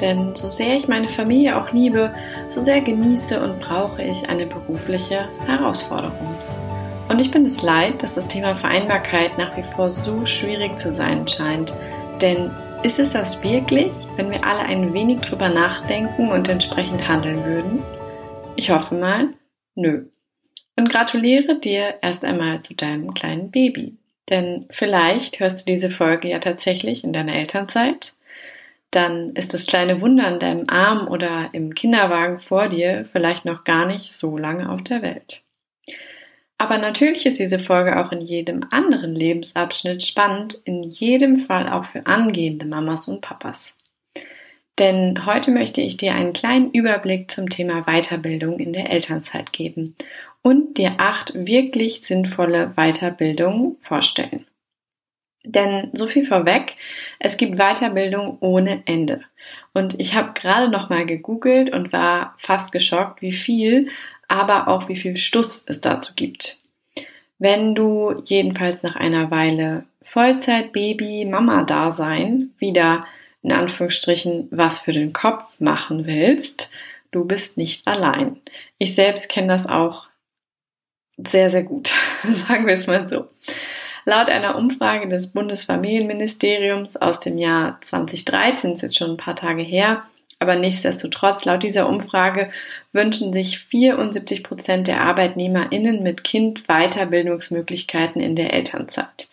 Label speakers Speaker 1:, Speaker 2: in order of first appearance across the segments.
Speaker 1: Denn so sehr ich meine Familie auch liebe, so sehr genieße und brauche ich eine berufliche Herausforderung. Und ich bin es leid, dass das Thema Vereinbarkeit nach wie vor so schwierig zu sein scheint. Denn ist es das wirklich, wenn wir alle ein wenig drüber nachdenken und entsprechend handeln würden? Ich hoffe mal, nö. Und gratuliere dir erst einmal zu deinem kleinen Baby. Denn vielleicht hörst du diese Folge ja tatsächlich in deiner Elternzeit dann ist das kleine Wunder an deinem Arm oder im Kinderwagen vor dir vielleicht noch gar nicht so lange auf der Welt. Aber natürlich ist diese Folge auch in jedem anderen Lebensabschnitt spannend, in jedem Fall auch für angehende Mamas und Papas. Denn heute möchte ich dir einen kleinen Überblick zum Thema Weiterbildung in der Elternzeit geben und dir acht wirklich sinnvolle Weiterbildungen vorstellen. Denn so viel vorweg, es gibt Weiterbildung ohne Ende. Und ich habe gerade noch mal gegoogelt und war fast geschockt, wie viel, aber auch wie viel Stuss es dazu gibt. Wenn du jedenfalls nach einer Weile Vollzeit Baby Mama Dasein wieder in Anführungsstrichen was für den Kopf machen willst, du bist nicht allein. Ich selbst kenne das auch sehr sehr gut, sagen wir es mal so. Laut einer Umfrage des Bundesfamilienministeriums aus dem Jahr 2013, ist jetzt schon ein paar Tage her, aber nichtsdestotrotz, laut dieser Umfrage wünschen sich 74 Prozent der ArbeitnehmerInnen mit Kind Weiterbildungsmöglichkeiten in der Elternzeit.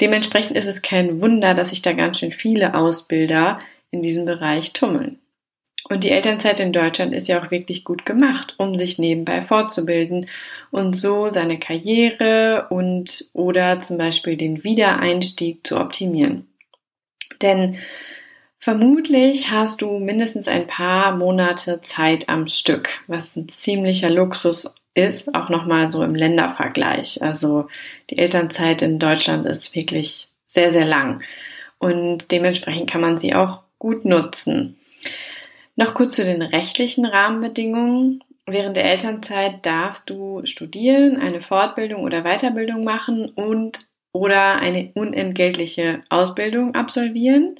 Speaker 1: Dementsprechend ist es kein Wunder, dass sich da ganz schön viele Ausbilder in diesem Bereich tummeln. Und die Elternzeit in Deutschland ist ja auch wirklich gut gemacht, um sich nebenbei fortzubilden und so seine Karriere und oder zum Beispiel den Wiedereinstieg zu optimieren. Denn vermutlich hast du mindestens ein paar Monate Zeit am Stück, was ein ziemlicher Luxus ist, auch nochmal so im Ländervergleich. Also die Elternzeit in Deutschland ist wirklich sehr, sehr lang und dementsprechend kann man sie auch gut nutzen. Noch kurz zu den rechtlichen Rahmenbedingungen. Während der Elternzeit darfst du studieren, eine Fortbildung oder Weiterbildung machen und oder eine unentgeltliche Ausbildung absolvieren.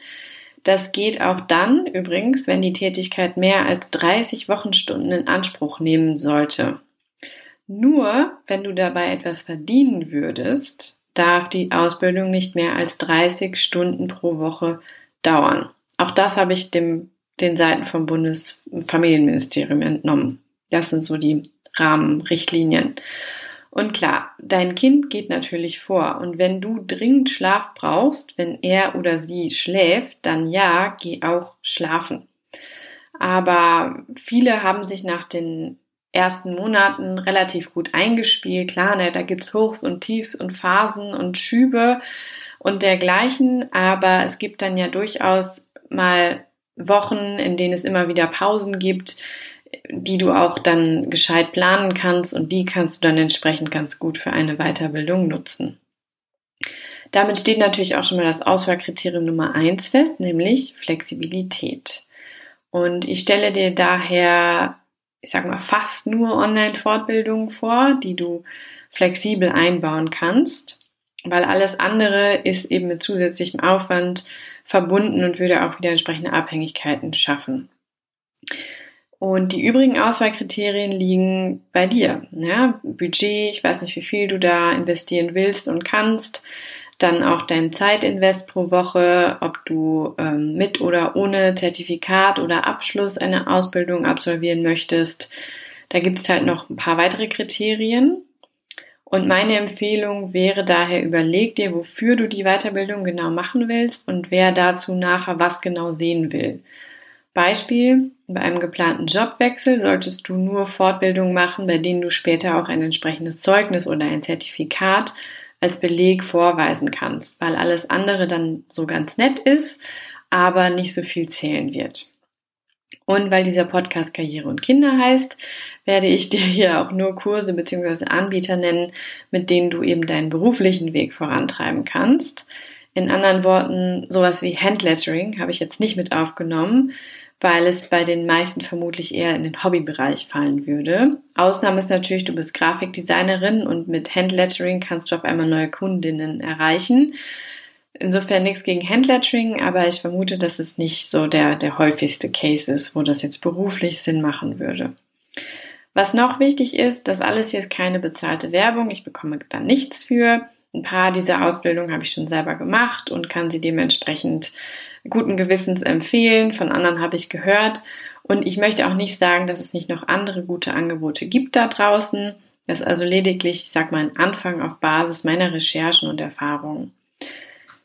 Speaker 1: Das geht auch dann übrigens, wenn die Tätigkeit mehr als 30 Wochenstunden in Anspruch nehmen sollte. Nur wenn du dabei etwas verdienen würdest, darf die Ausbildung nicht mehr als 30 Stunden pro Woche dauern. Auch das habe ich dem den Seiten vom Bundesfamilienministerium entnommen. Das sind so die Rahmenrichtlinien. Und klar, dein Kind geht natürlich vor. Und wenn du dringend Schlaf brauchst, wenn er oder sie schläft, dann ja, geh auch schlafen. Aber viele haben sich nach den ersten Monaten relativ gut eingespielt. Klar, ne, da gibt's Hochs und Tiefs und Phasen und Schübe und dergleichen. Aber es gibt dann ja durchaus mal Wochen, in denen es immer wieder Pausen gibt, die du auch dann gescheit planen kannst und die kannst du dann entsprechend ganz gut für eine Weiterbildung nutzen. Damit steht natürlich auch schon mal das Auswahlkriterium Nummer eins fest, nämlich Flexibilität. Und ich stelle dir daher, ich sag mal, fast nur Online-Fortbildungen vor, die du flexibel einbauen kannst, weil alles andere ist eben mit zusätzlichem Aufwand verbunden und würde auch wieder entsprechende Abhängigkeiten schaffen. Und die übrigen Auswahlkriterien liegen bei dir. Ja, Budget, ich weiß nicht, wie viel du da investieren willst und kannst. Dann auch dein Zeitinvest pro Woche, ob du ähm, mit oder ohne Zertifikat oder Abschluss eine Ausbildung absolvieren möchtest. Da gibt es halt noch ein paar weitere Kriterien. Und meine Empfehlung wäre daher, überleg dir, wofür du die Weiterbildung genau machen willst und wer dazu nachher was genau sehen will. Beispiel, bei einem geplanten Jobwechsel solltest du nur Fortbildungen machen, bei denen du später auch ein entsprechendes Zeugnis oder ein Zertifikat als Beleg vorweisen kannst, weil alles andere dann so ganz nett ist, aber nicht so viel zählen wird. Und weil dieser Podcast Karriere und Kinder heißt, werde ich dir hier auch nur Kurse bzw. Anbieter nennen, mit denen du eben deinen beruflichen Weg vorantreiben kannst. In anderen Worten, sowas wie Handlettering habe ich jetzt nicht mit aufgenommen, weil es bei den meisten vermutlich eher in den Hobbybereich fallen würde. Ausnahme ist natürlich, du bist Grafikdesignerin und mit Handlettering kannst du auf einmal neue Kundinnen erreichen. Insofern nichts gegen Handlettering, aber ich vermute, dass es nicht so der, der häufigste Case ist, wo das jetzt beruflich Sinn machen würde. Was noch wichtig ist, das alles hier ist keine bezahlte Werbung. Ich bekomme da nichts für. Ein paar dieser Ausbildungen habe ich schon selber gemacht und kann sie dementsprechend guten Gewissens empfehlen. Von anderen habe ich gehört. Und ich möchte auch nicht sagen, dass es nicht noch andere gute Angebote gibt da draußen. Das ist also lediglich, ich sag mal, ein Anfang auf Basis meiner Recherchen und Erfahrungen.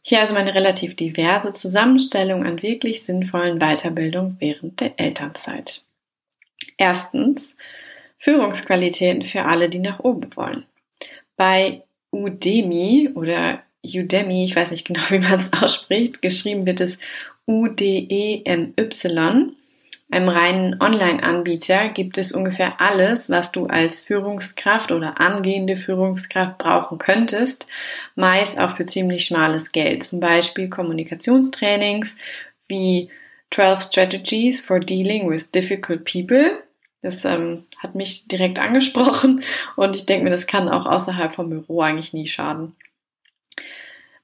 Speaker 1: Hier also meine relativ diverse Zusammenstellung an wirklich sinnvollen Weiterbildung während der Elternzeit. Erstens, Führungsqualitäten für alle, die nach oben wollen. Bei Udemy oder Udemy, ich weiß nicht genau, wie man es ausspricht, geschrieben wird es U-D-E-M-Y, einem reinen Online-Anbieter gibt es ungefähr alles, was du als Führungskraft oder angehende Führungskraft brauchen könntest, meist auch für ziemlich schmales Geld. Zum Beispiel Kommunikationstrainings wie 12 Strategies for Dealing with Difficult People. Das ähm, hat mich direkt angesprochen und ich denke mir, das kann auch außerhalb vom Büro eigentlich nie schaden.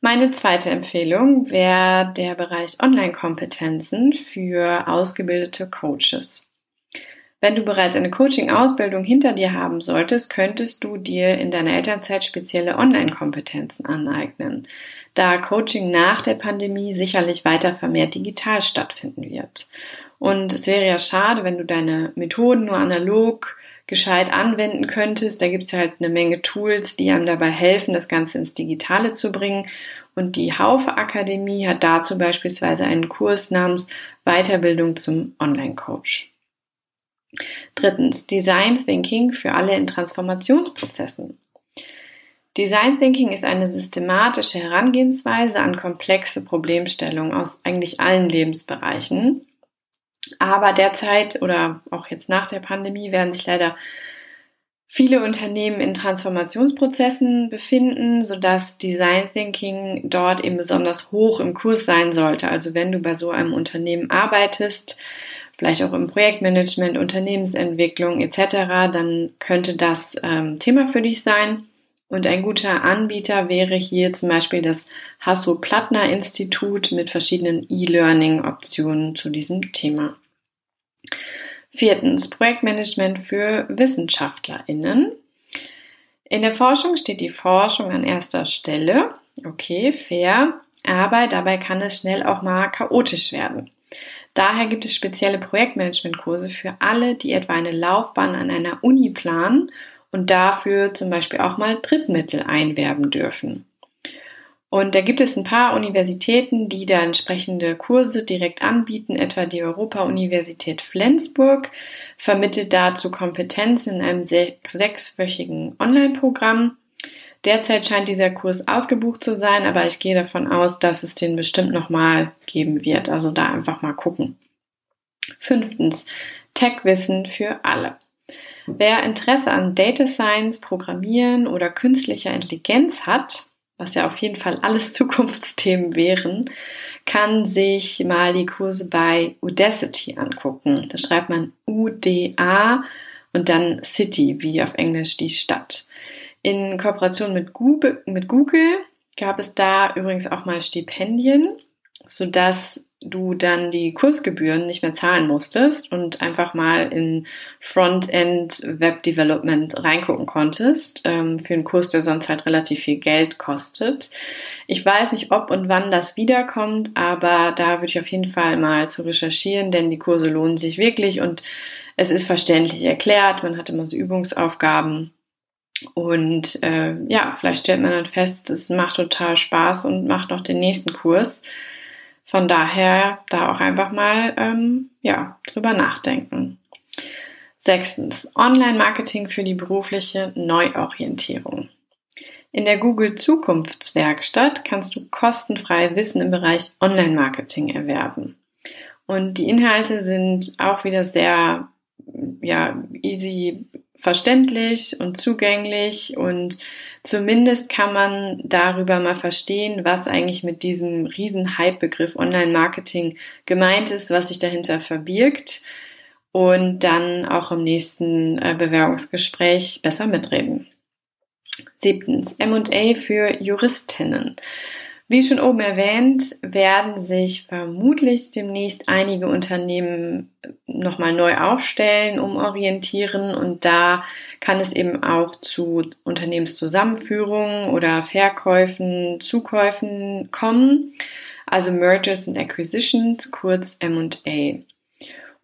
Speaker 1: Meine zweite Empfehlung wäre der Bereich Online-Kompetenzen für ausgebildete Coaches. Wenn du bereits eine Coaching-Ausbildung hinter dir haben solltest, könntest du dir in deiner Elternzeit spezielle Online-Kompetenzen aneignen, da Coaching nach der Pandemie sicherlich weiter vermehrt digital stattfinden wird. Und es wäre ja schade, wenn du deine Methoden nur analog gescheit anwenden könntest. Da gibt es halt eine Menge Tools, die einem dabei helfen, das Ganze ins Digitale zu bringen. Und die Haufe Akademie hat dazu beispielsweise einen Kurs namens Weiterbildung zum Online-Coach. Drittens, Design Thinking für alle in Transformationsprozessen. Design Thinking ist eine systematische Herangehensweise an komplexe Problemstellungen aus eigentlich allen Lebensbereichen. Aber derzeit oder auch jetzt nach der Pandemie werden sich leider viele Unternehmen in Transformationsprozessen befinden, sodass Design Thinking dort eben besonders hoch im Kurs sein sollte. Also wenn du bei so einem Unternehmen arbeitest, vielleicht auch im Projektmanagement, Unternehmensentwicklung etc., dann könnte das ähm, Thema für dich sein. Und ein guter Anbieter wäre hier zum Beispiel das Hasso-Plattner-Institut mit verschiedenen E-Learning-Optionen zu diesem Thema. Viertens, Projektmanagement für WissenschaftlerInnen. In der Forschung steht die Forschung an erster Stelle. Okay, fair. Aber dabei kann es schnell auch mal chaotisch werden. Daher gibt es spezielle Projektmanagementkurse für alle, die etwa eine Laufbahn an einer Uni planen und dafür zum Beispiel auch mal Drittmittel einwerben dürfen. Und da gibt es ein paar Universitäten, die da entsprechende Kurse direkt anbieten, etwa die Europa-Universität Flensburg vermittelt dazu Kompetenzen in einem sechswöchigen Online-Programm. Derzeit scheint dieser Kurs ausgebucht zu sein, aber ich gehe davon aus, dass es den bestimmt nochmal geben wird. Also da einfach mal gucken. Fünftens, Tech-Wissen für alle. Wer Interesse an Data Science, Programmieren oder künstlicher Intelligenz hat, was ja auf jeden Fall alles Zukunftsthemen wären, kann sich mal die Kurse bei Udacity angucken. Da schreibt man UDA und dann City, wie auf Englisch die Stadt. In Kooperation mit Google, mit Google gab es da übrigens auch mal Stipendien, sodass du dann die Kursgebühren nicht mehr zahlen musstest und einfach mal in Frontend Web Development reingucken konntest, ähm, für einen Kurs, der sonst halt relativ viel Geld kostet. Ich weiß nicht, ob und wann das wiederkommt, aber da würde ich auf jeden Fall mal zu recherchieren, denn die Kurse lohnen sich wirklich und es ist verständlich erklärt, man hat immer so Übungsaufgaben und äh, ja, vielleicht stellt man dann fest, es macht total Spaß und macht noch den nächsten Kurs. Von daher da auch einfach mal ähm, ja, drüber nachdenken. Sechstens, Online-Marketing für die berufliche Neuorientierung. In der Google Zukunftswerkstatt kannst du kostenfrei Wissen im Bereich Online-Marketing erwerben. Und die Inhalte sind auch wieder sehr ja, easy verständlich und zugänglich und zumindest kann man darüber mal verstehen, was eigentlich mit diesem riesen Hype-Begriff Online-Marketing gemeint ist, was sich dahinter verbirgt und dann auch im nächsten äh, Bewerbungsgespräch besser mitreden. Siebtens, M&A für Juristinnen. Wie schon oben erwähnt, werden sich vermutlich demnächst einige Unternehmen nochmal neu aufstellen, umorientieren und da kann es eben auch zu Unternehmenszusammenführungen oder Verkäufen, Zukäufen kommen, also Mergers and Acquisitions, kurz M&A.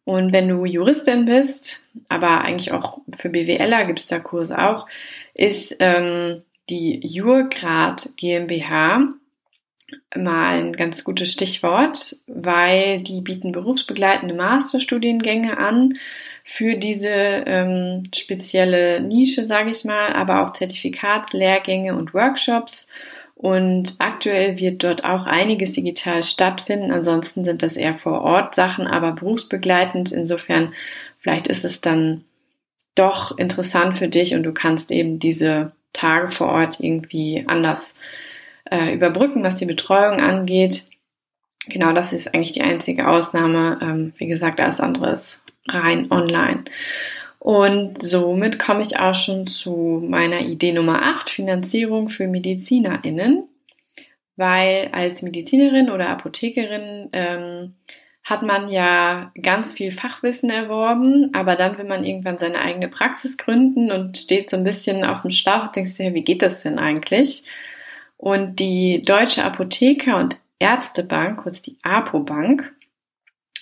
Speaker 1: Und wenn du Juristin bist, aber eigentlich auch für BWLer gibt es da Kurse auch, ist ähm, die Jurgrad GmbH mal ein ganz gutes Stichwort, weil die bieten berufsbegleitende Masterstudiengänge an für diese ähm, spezielle Nische, sage ich mal, aber auch Zertifikatslehrgänge und Workshops. Und aktuell wird dort auch einiges digital stattfinden. Ansonsten sind das eher vor Ort Sachen, aber berufsbegleitend. Insofern, vielleicht ist es dann doch interessant für dich und du kannst eben diese Tage vor Ort irgendwie anders äh, überbrücken, was die Betreuung angeht. Genau, das ist eigentlich die einzige Ausnahme. Ähm, wie gesagt, alles andere ist rein online. Und somit komme ich auch schon zu meiner Idee Nummer 8, Finanzierung für MedizinerInnen. Weil als Medizinerin oder Apothekerin ähm, hat man ja ganz viel Fachwissen erworben, aber dann will man irgendwann seine eigene Praxis gründen und steht so ein bisschen auf dem Schlauch und denkst dir, wie geht das denn eigentlich? Und die Deutsche Apotheker- und Ärztebank, kurz die APO-Bank,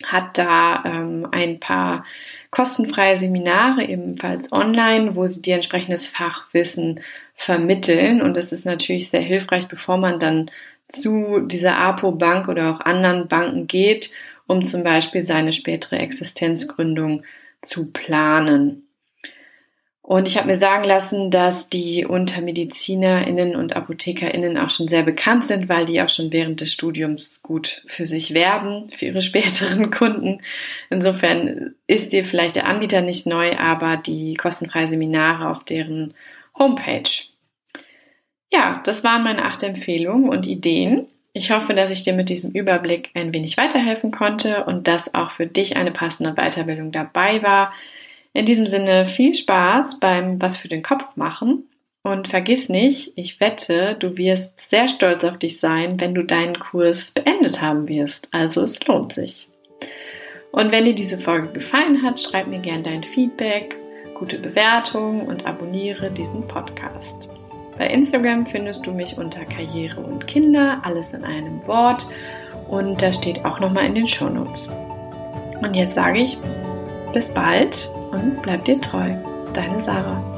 Speaker 1: hat da ähm, ein paar kostenfreie Seminare, ebenfalls online, wo sie dir entsprechendes Fachwissen vermitteln. Und das ist natürlich sehr hilfreich, bevor man dann zu dieser APO-Bank oder auch anderen Banken geht, um zum Beispiel seine spätere Existenzgründung zu planen. Und ich habe mir sagen lassen, dass die unter MedizinerInnen und ApothekerInnen auch schon sehr bekannt sind, weil die auch schon während des Studiums gut für sich werben, für ihre späteren Kunden. Insofern ist dir vielleicht der Anbieter nicht neu, aber die kostenfreien Seminare auf deren Homepage. Ja, das waren meine acht Empfehlungen und Ideen. Ich hoffe, dass ich dir mit diesem Überblick ein wenig weiterhelfen konnte und dass auch für dich eine passende Weiterbildung dabei war. In diesem Sinne viel Spaß beim Was für den Kopf machen und vergiss nicht, ich wette, du wirst sehr stolz auf dich sein, wenn du deinen Kurs beendet haben wirst. Also es lohnt sich. Und wenn dir diese Folge gefallen hat, schreib mir gerne dein Feedback, gute Bewertung und abonniere diesen Podcast. Bei Instagram findest du mich unter Karriere und Kinder, alles in einem Wort. Und da steht auch nochmal in den Shownotes. Und jetzt sage ich bis bald und bleib dir treu. Deine Sarah.